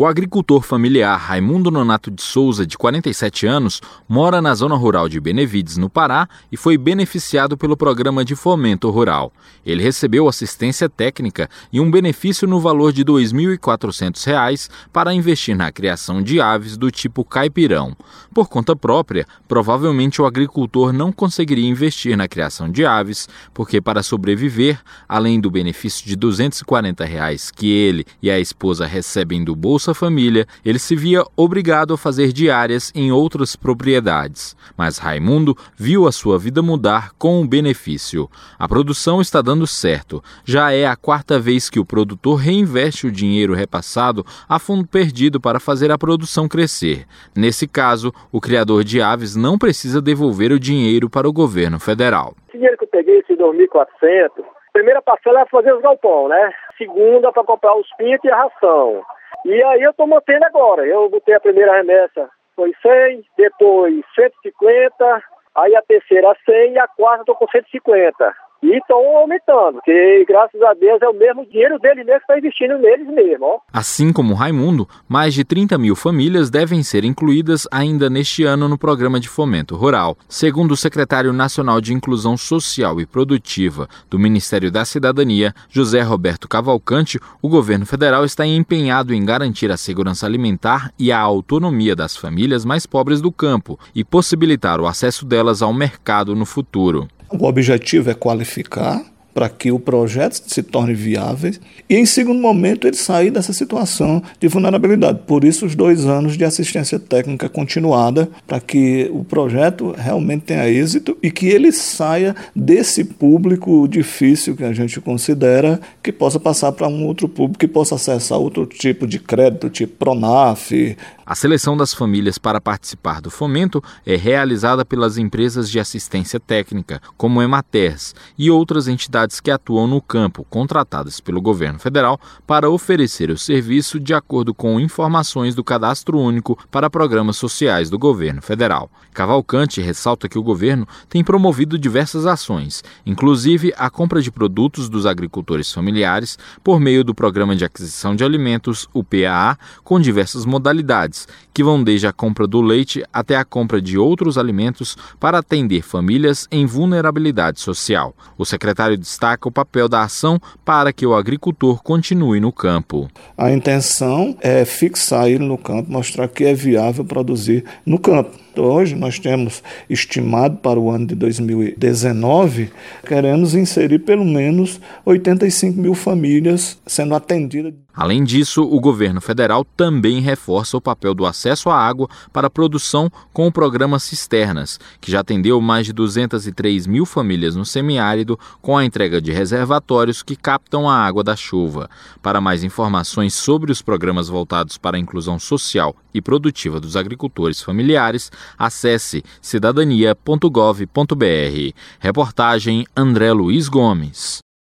O agricultor familiar Raimundo Nonato de Souza, de 47 anos, mora na zona rural de Benevides, no Pará, e foi beneficiado pelo programa de fomento rural. Ele recebeu assistência técnica e um benefício no valor de R$ 2.400 para investir na criação de aves do tipo caipirão. Por conta própria, provavelmente o agricultor não conseguiria investir na criação de aves, porque para sobreviver, além do benefício de 240 reais que ele e a esposa recebem do Bolsa Família, ele se via obrigado a fazer diárias em outras propriedades. Mas Raimundo viu a sua vida mudar com o benefício. A produção está dando certo. Já é a quarta vez que o produtor reinveste o dinheiro repassado a fundo perdido para fazer a produção crescer. Nesse caso, o criador de aves não precisa devolver o dinheiro para o governo federal. Esse dinheiro que eu peguei, esse 2.400, primeira parcela é fazer os galpão, né? Segunda para comprar os pintos e a ração. E aí eu estou mantendo agora. Eu botei a primeira remessa, foi 100, depois 150, aí a terceira 100 e a quarta estou com 150. E estão aumentando, porque graças a Deus é o mesmo dinheiro dele mesmo que está investindo neles mesmo. Ó. Assim como Raimundo, mais de 30 mil famílias devem ser incluídas ainda neste ano no programa de fomento rural. Segundo o secretário nacional de Inclusão Social e Produtiva do Ministério da Cidadania, José Roberto Cavalcante, o governo federal está empenhado em garantir a segurança alimentar e a autonomia das famílias mais pobres do campo e possibilitar o acesso delas ao mercado no futuro. O objetivo é qualificar para que o projeto se torne viável e, em segundo momento, ele sair dessa situação de vulnerabilidade. Por isso, os dois anos de assistência técnica continuada, para que o projeto realmente tenha êxito e que ele saia desse público difícil que a gente considera, que possa passar para um outro público que possa acessar outro tipo de crédito, tipo Pronaf, a seleção das famílias para participar do fomento é realizada pelas empresas de assistência técnica, como Ematers, e outras entidades que atuam no campo, contratadas pelo governo federal para oferecer o serviço de acordo com informações do Cadastro Único para programas sociais do governo federal. Cavalcante ressalta que o governo tem promovido diversas ações, inclusive a compra de produtos dos agricultores familiares por meio do Programa de Aquisição de Alimentos, o PAA, com diversas modalidades que vão desde a compra do leite até a compra de outros alimentos para atender famílias em vulnerabilidade social. O secretário destaca o papel da ação para que o agricultor continue no campo. A intenção é fixar ele no campo, mostrar que é viável produzir no campo. Hoje nós temos estimado para o ano de 2019, queremos inserir pelo menos 85 mil famílias sendo atendidas. Além disso, o governo federal também reforça o papel do acesso à água para a produção com o programa Cisternas, que já atendeu mais de 203 mil famílias no semiárido com a entrega de reservatórios que captam a água da chuva. Para mais informações sobre os programas voltados para a inclusão social e produtiva dos agricultores familiares, acesse cidadania.gov.br. Reportagem André Luiz Gomes.